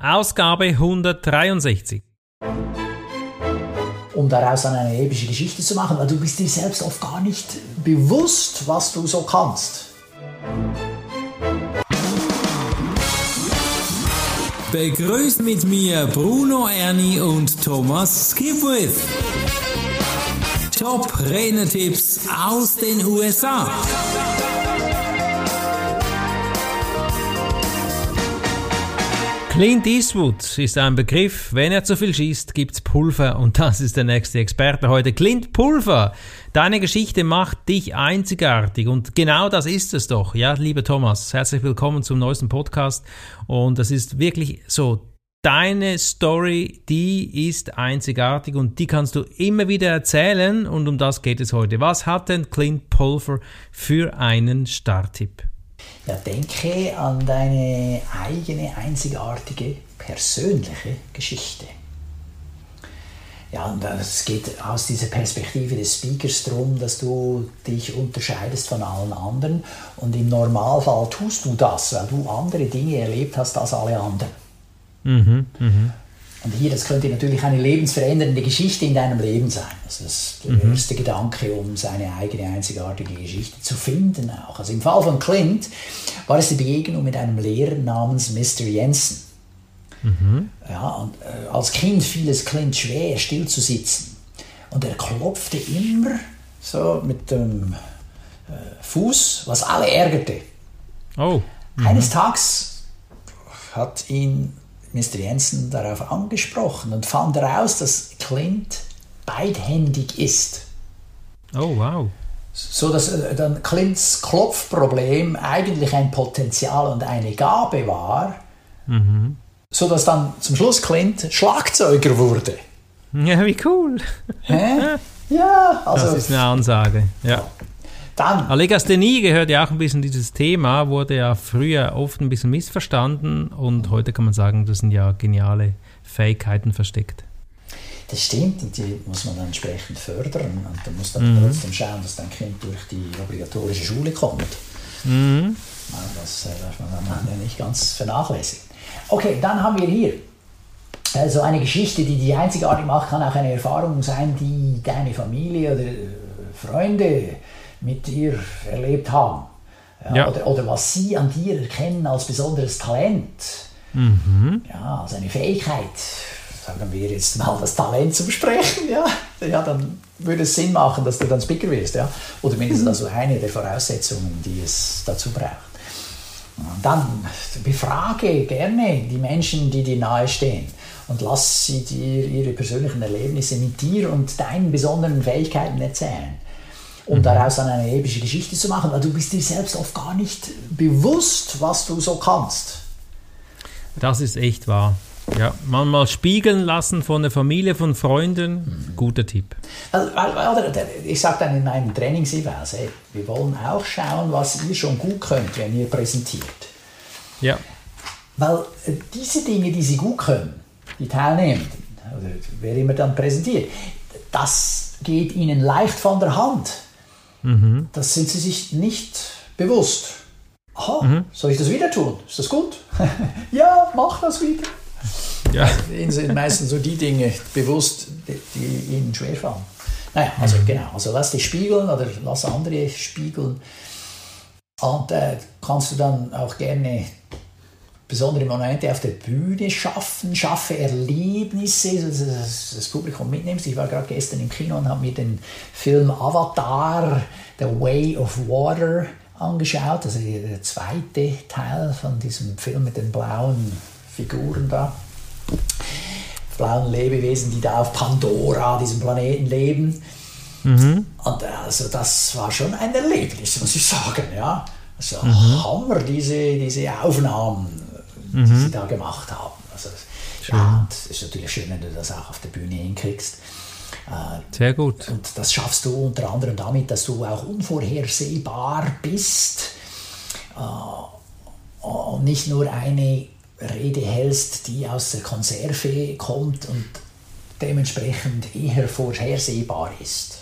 Ausgabe 163. Um daraus dann eine epische Geschichte zu machen, weil du bist dir selbst oft gar nicht bewusst, was du so kannst. Begrüßt mit mir Bruno Ernie und Thomas Skipwith. Top Rennertipps aus den USA. Clint Eastwood ist ein Begriff. Wenn er zu viel schießt, gibt's Pulver. Und das ist der nächste Experte heute. Clint Pulver. Deine Geschichte macht dich einzigartig. Und genau das ist es doch. Ja, lieber Thomas, herzlich willkommen zum neuesten Podcast. Und das ist wirklich so. Deine Story, die ist einzigartig und die kannst du immer wieder erzählen. Und um das geht es heute. Was hat denn Clint Pulver für einen Starttipp? Ja, denke an deine eigene einzigartige persönliche Geschichte. Ja, und es geht aus dieser Perspektive des Speakers darum, dass du dich unterscheidest von allen anderen. Und im Normalfall tust du das, weil du andere Dinge erlebt hast als alle anderen. Mhm, mh. Und hier, das könnte natürlich eine lebensverändernde Geschichte in deinem Leben sein. Also das ist der mhm. erste Gedanke, um seine eigene einzigartige Geschichte zu finden auch. Also im Fall von Clint war es die Begegnung mit einem Lehrer namens Mr. Jensen. Mhm. Ja, und äh, als Kind fiel es Clint schwer, still zu sitzen. Und er klopfte immer so mit dem äh, Fuß, was alle ärgerte. Oh. Mhm. Eines Tages hat ihn Mr. Jensen darauf angesprochen und fand heraus, dass Clint beidhändig ist. Oh, wow. So dass äh, dann Clints Klopfproblem eigentlich ein Potenzial und eine Gabe war, mhm. so dass dann zum Schluss Clint Schlagzeuger wurde. Ja, wie cool. Hä? Ja, also. Das ist eine Ansage, ja. Dann. Allegasthenie gehört ja auch ein bisschen dieses Thema, wurde ja früher oft ein bisschen missverstanden und heute kann man sagen, das sind ja geniale Fähigkeiten versteckt. Das stimmt und die muss man dann entsprechend fördern und dann muss dann mhm. trotzdem schauen, dass dein Kind durch die obligatorische Schule kommt. Mhm. Das äh, darf man dann ja nicht ganz vernachlässigen. Okay, dann haben wir hier also eine Geschichte, die die einzigartig macht, kann auch eine Erfahrung sein, die deine Familie oder äh, Freunde mit dir erlebt haben. Ja, ja. Oder, oder, was sie an dir erkennen als besonderes Talent. Mhm. Ja, als eine Fähigkeit. Sagen wir jetzt mal das Talent zum Sprechen, ja, ja dann würde es Sinn machen, dass du dann Speaker wirst. Ja? Oder mindestens mhm. also eine der Voraussetzungen, die es dazu braucht. Und dann befrage gerne die Menschen, die dir nahestehen und lass sie dir ihre persönlichen Erlebnisse mit dir und deinen besonderen Fähigkeiten erzählen um mhm. daraus dann eine epische Geschichte zu machen, weil du bist dir selbst oft gar nicht bewusst, was du so kannst. Das ist echt wahr. Ja, manchmal spiegeln lassen von der Familie, von Freunden, mhm. guter Tipp. Also, ich sage dann in meinem Trainingshinweis, hey, wir wollen auch schauen, was ihr schon gut könnt, wenn ihr präsentiert. Ja. Weil äh, diese Dinge, die sie gut können, die Teilnehmenden, oder wer immer dann präsentiert, das geht ihnen leicht von der Hand. Mhm. Das sind sie sich nicht bewusst. Aha, mhm. soll ich das wieder tun? Ist das gut? ja, mach das wieder. Ja. Ihnen sind meistens so die Dinge bewusst, die, die ihnen schwerfallen. Naja, also mhm. genau, also lass dich spiegeln oder lass andere spiegeln. Und äh, kannst du dann auch gerne besondere Momente auf der Bühne schaffen, schaffe Erlebnisse, dass das, Publikum mitnimmst. Ich war gerade gestern im Kino und habe mir den Film Avatar, The Way of Water angeschaut, also der zweite Teil von diesem Film mit den blauen Figuren da, blauen Lebewesen, die da auf Pandora, diesem Planeten leben. Mhm. Und also das war schon ein Erlebnis, muss ich sagen, ja. Also mhm. Hammer, diese, diese Aufnahmen mhm. die sie da gemacht haben. Also, ja, und es ist natürlich schön, wenn du das auch auf der Bühne hinkriegst. Äh, Sehr gut. Und das schaffst du unter anderem damit, dass du auch unvorhersehbar bist äh, und nicht nur eine Rede hältst, die aus der Konserve kommt und dementsprechend eher vorhersehbar ist.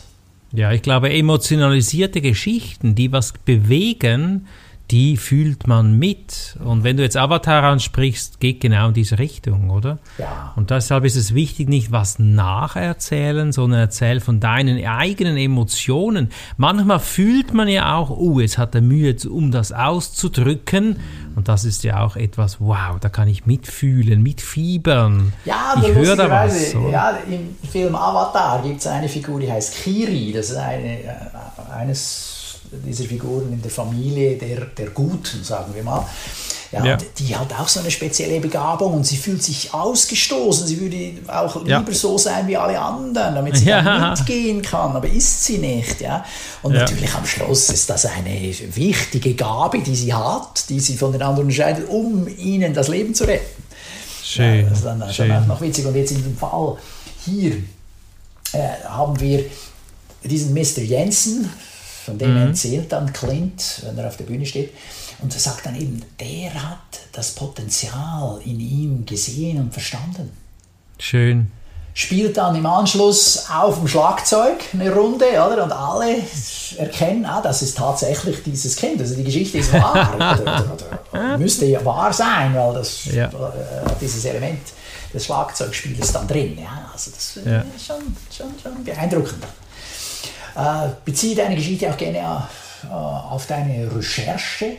Ja, ich glaube, emotionalisierte Geschichten, die was bewegen, die fühlt man mit. Und wenn du jetzt Avatar ansprichst, geht genau in diese Richtung, oder? Ja. Und deshalb ist es wichtig, nicht was nacherzählen, sondern erzähl von deinen eigenen Emotionen. Manchmal fühlt man ja auch, oh, es hat er Mühe, um das auszudrücken. Und das ist ja auch etwas, wow, da kann ich mitfühlen, mitfiebern. Ja, ich höre da was. oder? Ja, im Film Avatar gibt es eine Figur, die heißt Kiri. Das ist eine, äh, eines dieser Figuren in der Familie der, der Guten, sagen wir mal. Ja, Ja. Die hat auch so eine spezielle Begabung und sie fühlt sich ausgestoßen. Sie würde auch Ja. lieber so sein wie alle anderen, damit sie Ja. mitgehen kann, aber ist sie nicht. Ja? Und natürlich am Schluss ist das eine wichtige Gabe, die sie hat, die sie von den anderen unterscheidet, um ihnen das Leben zu retten. Schön. Das ist dann schon schön. auch noch witzig. Und jetzt in dem Fall hier äh, haben wir diesen Mr. Jensen, von dem Mhm. erzählt dann Clint, wenn er auf der Bühne steht, und er sagt dann eben, der hat das Potenzial in ihm gesehen und verstanden. Schön. Spielt dann im Anschluss auf dem Schlagzeug eine Runde, oder? Und alle erkennen, ah, das ist tatsächlich dieses Kind. Also die Geschichte ist wahr. oder, oder, oder, müsste ja wahr sein, weil das Ja. äh, dieses Element des Schlagzeugspiels dann drin. Ja, also das äh, Ja. ist schon, schon, schon beeindruckend. Äh, beziehe deine Geschichte auch gerne äh, auf deine Recherche,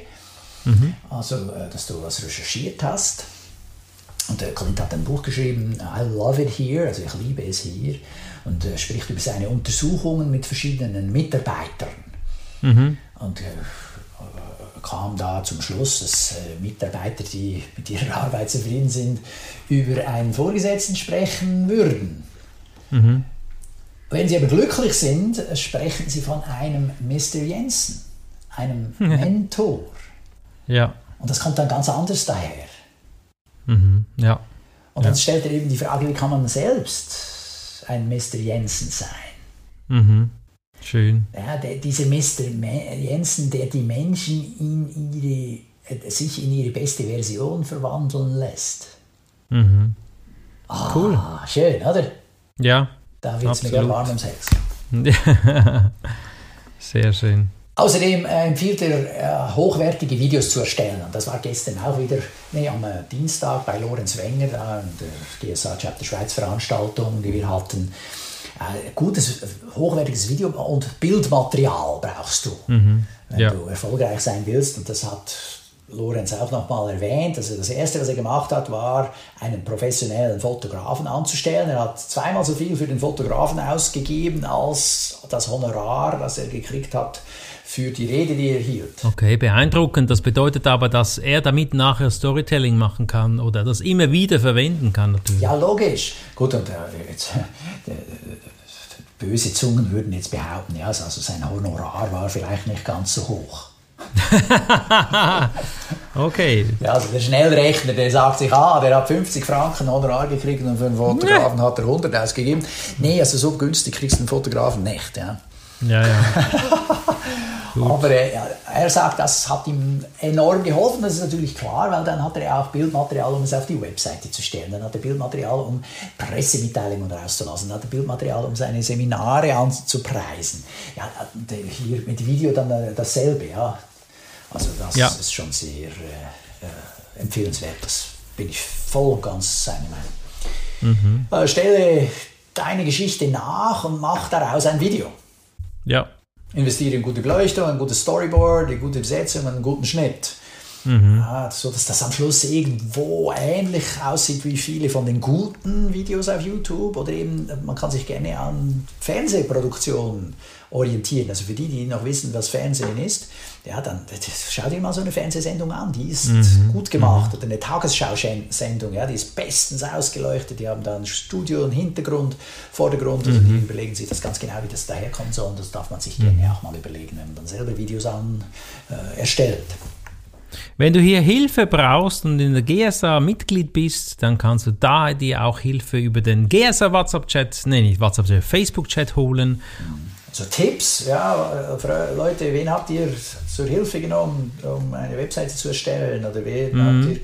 also äh, dass du was recherchiert hast. Und der Clint hat ein Buch geschrieben, I love it here, also ich liebe es hier, und er spricht über seine Untersuchungen mit verschiedenen Mitarbeitern. Und äh, kam da zum Schluss, dass äh, Mitarbeiter, die mit ihrer Arbeit zufrieden sind, über einen Vorgesetzten sprechen würden. Wenn sie aber glücklich sind, sprechen sie von einem Mr. Jensen, einem Mentor. Ja. Und das kommt dann ganz anders daher. Mhm. Ja. Und dann stellt er eben die Frage, wie kann man selbst ein Mr. Jensen sein? Mhm. Schön. Ja, der, dieser Mr. Jensen, der die Menschen in ihre, äh, sich in ihre beste Version verwandeln lässt. Mhm. Ah, Cool. schön, oder? Ja. Da wird es mir gerade warm ums Herz. Sehr schön. Außerdem äh, empfiehlt er, äh, hochwertige Videos zu erstellen. Und das war gestern auch wieder nee, am äh, Dienstag bei Lorenz Wenger, da in der GSA Chapter Schweiz Veranstaltung, die wir hatten. Gutes, hochwertiges Video und Bildmaterial brauchst du, wenn ja. du erfolgreich sein willst. Und das hat Lorenz auch nochmal erwähnt. Also das Erste, was er gemacht hat, war, einen professionellen Fotografen anzustellen. Er hat zweimal so viel für den Fotografen ausgegeben, als das Honorar, das er gekriegt hat für die Rede, die er hielt. Okay, beeindruckend. Das bedeutet aber, dass er damit nachher Storytelling machen kann oder das immer wieder verwenden kann natürlich. Ja, logisch. Gut, und äh, jetzt, äh, böse Zungen würden jetzt behaupten, ja, also sein Honorar war vielleicht nicht ganz so hoch. Okay. Ja, also der Schnellrechner, der sagt sich, ah, der hat 50 Franken Honorar gekriegt und für einen Fotografen hat er 100 ausgegeben. Nee, also so günstig kriegst du einen Fotografen nicht. Ja. Ja, ja. Aber äh, ja, er sagt, das hat ihm enorm geholfen. Das ist natürlich klar, weil dann hat er auch Bildmaterial, um es auf die Webseite zu stellen. Dann hat er Bildmaterial, um Pressemitteilungen rauszulassen. Dann hat er Bildmaterial, um seine Seminare anzupreisen. Ja, äh, hier mit Video dann äh, dasselbe. Ja. Also das Ja. ist schon sehr äh, äh, empfehlenswert. Das bin ich voll und ganz seiner Meinung. Äh, stelle deine Geschichte nach und mach daraus ein Video. Ja. Investiere in gute Beleuchtung, ein gutes Storyboard, eine gute Besetzung, einen guten Schnitt. Ja, so dass das am Schluss irgendwo ähnlich aussieht wie viele von den guten Videos auf YouTube oder eben man kann sich gerne an Fernsehproduktionen orientieren. Also für die, die noch wissen, was Fernsehen ist, ja, dann schau dir mal so eine Fernsehsendung an, die ist gut gemacht. Oder eine Tagesschau-Sendung, ja, die ist bestens ausgeleuchtet, die haben da ein Studio, einen Hintergrund, Vordergrund, also die überlegen sich das ganz genau, wie das daherkommen soll und das darf man sich gerne auch mal überlegen, wenn man dann selber Videos an äh, erstellt. Wenn du hier Hilfe brauchst und in der GSA Mitglied bist, dann kannst du da dir auch Hilfe über den GSA WhatsApp-Chat, nee, nicht WhatsApp, Facebook-Chat holen. Also Tipps, ja, Leute, wen habt ihr zur Hilfe genommen, um eine Webseite zu erstellen? Oder wen habt ihr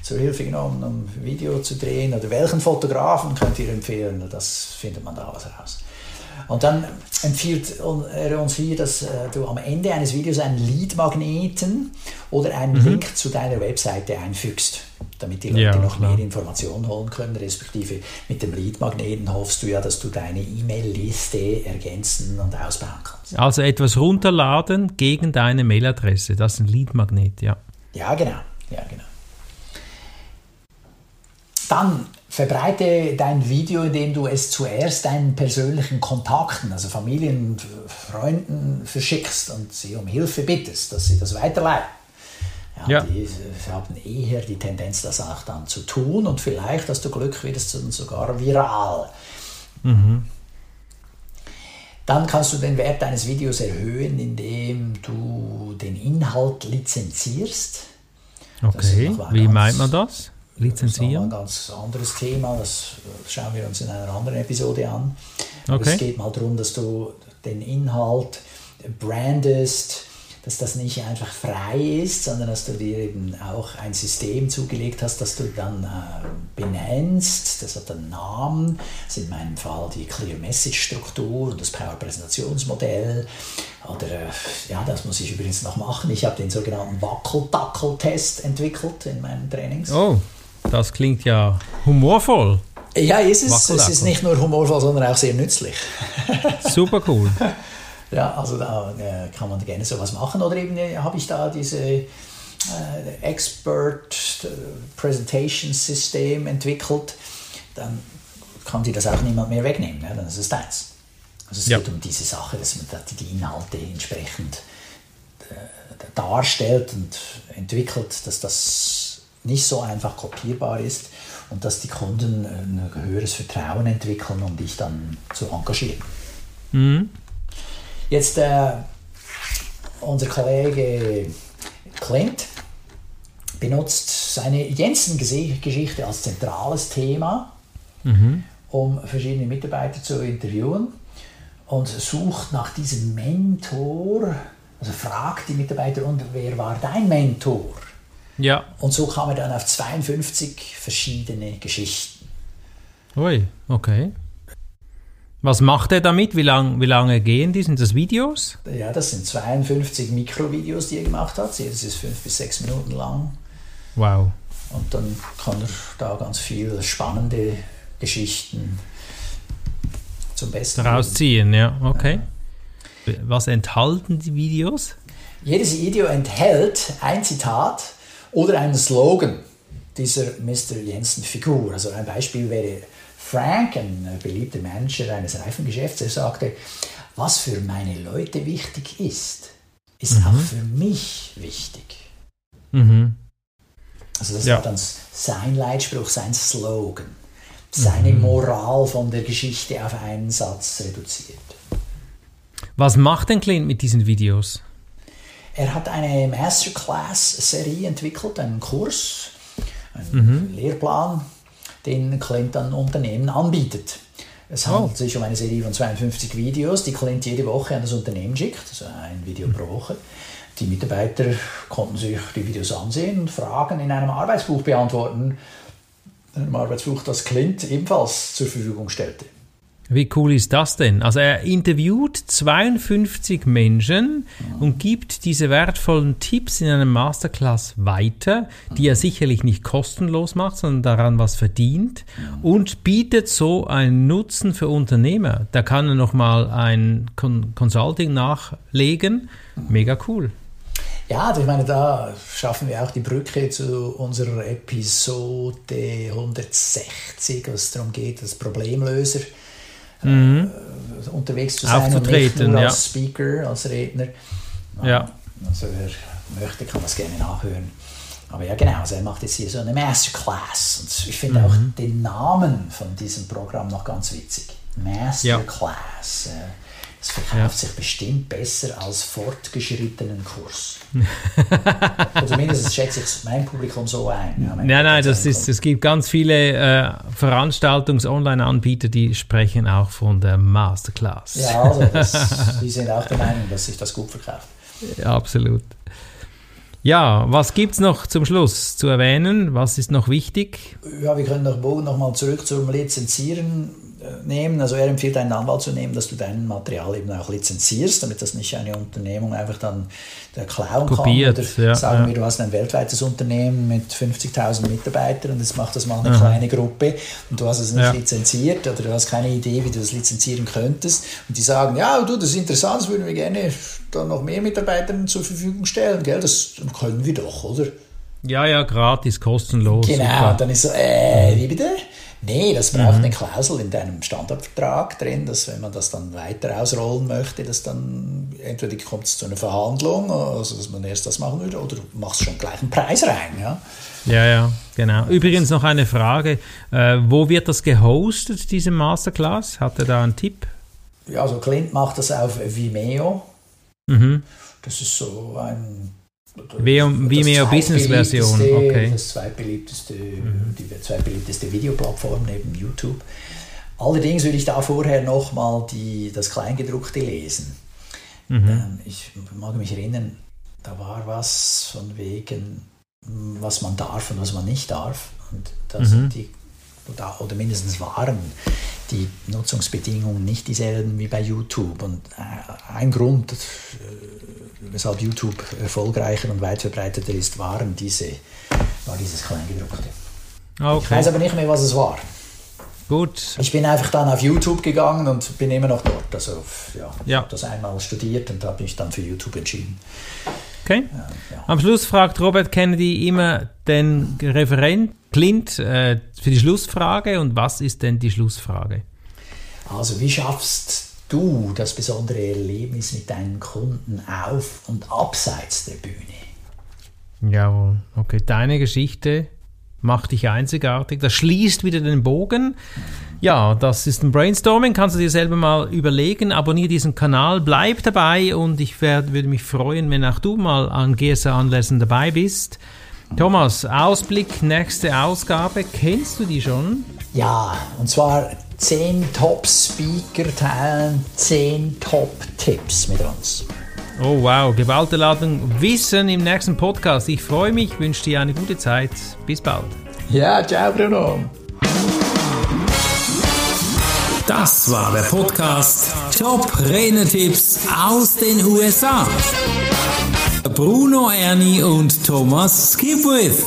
zur Hilfe genommen, um ein Video zu drehen? Oder welchen Fotografen könnt ihr empfehlen? Das findet man da was raus. Und dann empfiehlt er uns hier, dass äh, du am Ende eines Videos einen Lead-Magneten oder einen mhm. Link zu deiner Webseite einfügst, damit die Leute ja, noch klar. mehr Informationen holen können, respektive mit dem Lead-Magneten hoffst du ja, dass du deine E-Mail-Liste ergänzen und ausbauen kannst. Also etwas runterladen gegen deine Mailadresse, das ist ein Lead-Magnet, ja. Ja, genau. Ja, genau. Dann verbreite dein Video, indem du es zuerst deinen persönlichen Kontakten, also Familien und Freunden verschickst und sie um Hilfe bittest, dass sie das weiterleiten. Ja, ja. Die haben eher die Tendenz, das auch dann zu tun und vielleicht, dass du Glück wirst, sogar viral. Mhm. Dann kannst du den Wert deines Videos erhöhen, indem du den Inhalt lizenzierst. Okay, wie meint man das? Lizenzieren? Das ist ein ganz anderes Thema, das schauen wir uns in einer anderen Episode an. Okay. Es geht mal darum, dass du den Inhalt brandest, dass das nicht einfach frei ist, sondern dass du dir eben auch ein System zugelegt hast, das du dann äh, benennst. Das hat einen Namen. Das ist in meinem Fall die Clear Message Struktur und das Power Präsentationsmodell. Oder äh, ja, das muss ich übrigens noch machen. Ich habe den sogenannten Wackel-Dackel-Test entwickelt in meinen Trainings. Oh, das klingt ja humorvoll. Ja, ist es. Es ist nicht nur humorvoll, sondern auch sehr nützlich. Super cool. Ja, also da äh, kann man gerne sowas machen. Oder eben äh, habe ich da diese äh, Expert Presentation System entwickelt, dann kann dir das auch niemand mehr wegnehmen. Ne? Dann ist es deins. Also es ja. geht um diese Sache, dass man die Inhalte entsprechend darstellt und entwickelt, dass das nicht so einfach kopierbar ist und dass die Kunden ein höheres Vertrauen entwickeln, um dich dann zu engagieren. Mhm. Jetzt äh, unser Kollege Clint benutzt seine Jensen-Geschichte als zentrales Thema, mhm. um verschiedene Mitarbeiter zu interviewen und sucht nach diesem Mentor, also fragt die Mitarbeiter, und wer war dein Mentor? Ja. Und so kam er dann auf 52 verschiedene Geschichten. Ui, okay. Was macht er damit? Wie, lang, wie lange gehen die? Sind das Videos? Ja, das sind 52 Mikrovideos, die er gemacht hat. Jedes ist fünf bis sechs Minuten lang. Wow. Und dann kann er da ganz viele spannende Geschichten zum Besten rausziehen. Ja, okay. Ja. Was enthalten die Videos? Jedes Video enthält ein Zitat oder einen Slogan dieser Mr. Jensen-Figur. Also ein Beispiel wäre Frank, ein beliebter Manager eines Reifengeschäfts, er sagte, was für meine Leute wichtig ist, ist mhm. auch für mich wichtig. Mhm. Also das ja. war dann sein Leitspruch, sein Slogan, seine mhm. Moral von der Geschichte auf einen Satz reduziert. Was macht denn Clint mit diesen Videos? Er hat eine Masterclass-Serie entwickelt, einen Kurs, einen mhm. Lehrplan, den Clint an Unternehmen anbietet. Es handelt oh. sich um eine Serie von 52 Videos, die Clint jede Woche an das Unternehmen schickt, also ein Video pro Woche. Die Mitarbeiter konnten sich die Videos ansehen und Fragen in einem Arbeitsbuch beantworten, einem Arbeitsbuch, das Clint ebenfalls zur Verfügung stellte. Wie cool ist das denn? Also er interviewt 52 Menschen und gibt diese wertvollen Tipps in einem Masterclass weiter, die er sicherlich nicht kostenlos macht, sondern daran was verdient und bietet so einen Nutzen für Unternehmer. Da kann er nochmal ein Consulting nachlegen. Mega cool. Ja, also ich meine, da schaffen wir auch die Brücke zu unserer Episode 160, was darum geht, das Problemlöser mhm. äh, unterwegs zu sein und nicht nur ja. als Speaker, als Redner. Ja. Also wer möchte, kann das gerne nachhören. Aber ja, genau, also er macht jetzt hier so eine Masterclass. Und ich finde mhm. auch den Namen von diesem Programm noch ganz witzig. Masterclass. Ja. Das verkauft ja. sich bestimmt besser als fortgeschrittenen Kurs. Oder zumindest schätze ich mein Publikum so ein. Ja, nein, nein, das ist, es gibt ganz viele äh, Veranstaltungs-Online-Anbieter, die sprechen auch von der Masterclass. Ja, also das, die sind auch der Meinung, dass sich das gut verkauft. Ja, absolut. Ja, was gibt es noch zum Schluss zu erwähnen? Was ist noch wichtig? Ja, wir können noch, noch mal zurück zum Lizenzieren nehmen. Also er empfiehlt einen Anwalt zu nehmen, dass du dein Material eben auch lizenzierst, damit das nicht eine Unternehmung einfach dann der klauen Kopiert, kann. Oder ja, sagen ja. wir, du hast ein weltweites Unternehmen mit 50.000 Mitarbeitern und jetzt macht das mal eine kleine Gruppe und du hast es nicht Ja. lizenziert oder du hast keine Idee, wie du das lizenzieren könntest. Und die sagen, ja, du, das ist interessant, das würden wir gerne dann noch mehr Mitarbeitern zur Verfügung stellen, gell? Das können wir doch, oder? Ja, ja, gratis, kostenlos. Genau, super. dann ist so, äh, wie bitte? Nee, das braucht eine Klausel in deinem Standardvertrag drin, dass wenn man das dann weiter ausrollen möchte, dass dann entweder kommt es zu einer Verhandlung, also dass man erst das machen würde, oder du machst schon gleich einen Preis rein. Ja? Ja, ja, genau. Übrigens noch eine Frage. Äh, wo wird das gehostet, diese Masterclass? Hat er da einen Tipp? ja, also Clint macht das auf Vimeo. Mhm. Das ist so ein Vimeo- das Vimeo Business Version, okay. Das zweitbeliebteste, die zweitbeliebteste Videoplattform neben YouTube. Allerdings würde ich da vorher nochmal das Kleingedruckte lesen. Ähm, Ich mag mich erinnern, da war was von wegen, mm, was man darf und was man nicht darf. Und da sind die, oder, oder mindestens waren die Nutzungsbedingungen nicht dieselben wie bei YouTube. Und äh, ein Grund, äh, weshalb YouTube erfolgreicher und weit verbreiteter ist, waren diese, war dieses Kleingedruckte. Ah, Ich weiß Okay, aber nicht mehr, was es war. gut. Ich bin einfach dann auf YouTube gegangen und bin immer noch dort. Also ja, ich Ja. habe das einmal studiert und habe mich dann für YouTube entschieden. Okay. ja. Am Schluss fragt Robert Kennedy immer den Referent Clint äh, für die Schlussfrage. Und was ist denn die Schlussfrage? Also wie schaffst du das besondere Erlebnis mit deinen Kunden auf und abseits der Bühne? Jawohl. Okay, deine Geschichte macht dich einzigartig. Das schließt wieder den Bogen. Ja, das ist ein Brainstorming. Kannst du dir selber mal überlegen. Abonniere diesen Kanal, bleib dabei und ich werd, würde mich freuen, wenn auch du mal an GSA-Anlässen dabei bist. Thomas, Ausblick, nächste Ausgabe. Kennst du die schon? Ja, und zwar 10 Top-Speaker teilen 10 Top-Tipps mit uns. Oh wow, geballte Ladung Wissen im nächsten Podcast. Ich freue mich, wünsche dir eine gute Zeit. Bis bald. Ja, ciao Bruno. Das war der Podcast Top Renetipps aus den USA. Bruno Ernie und Thomas Skipwith.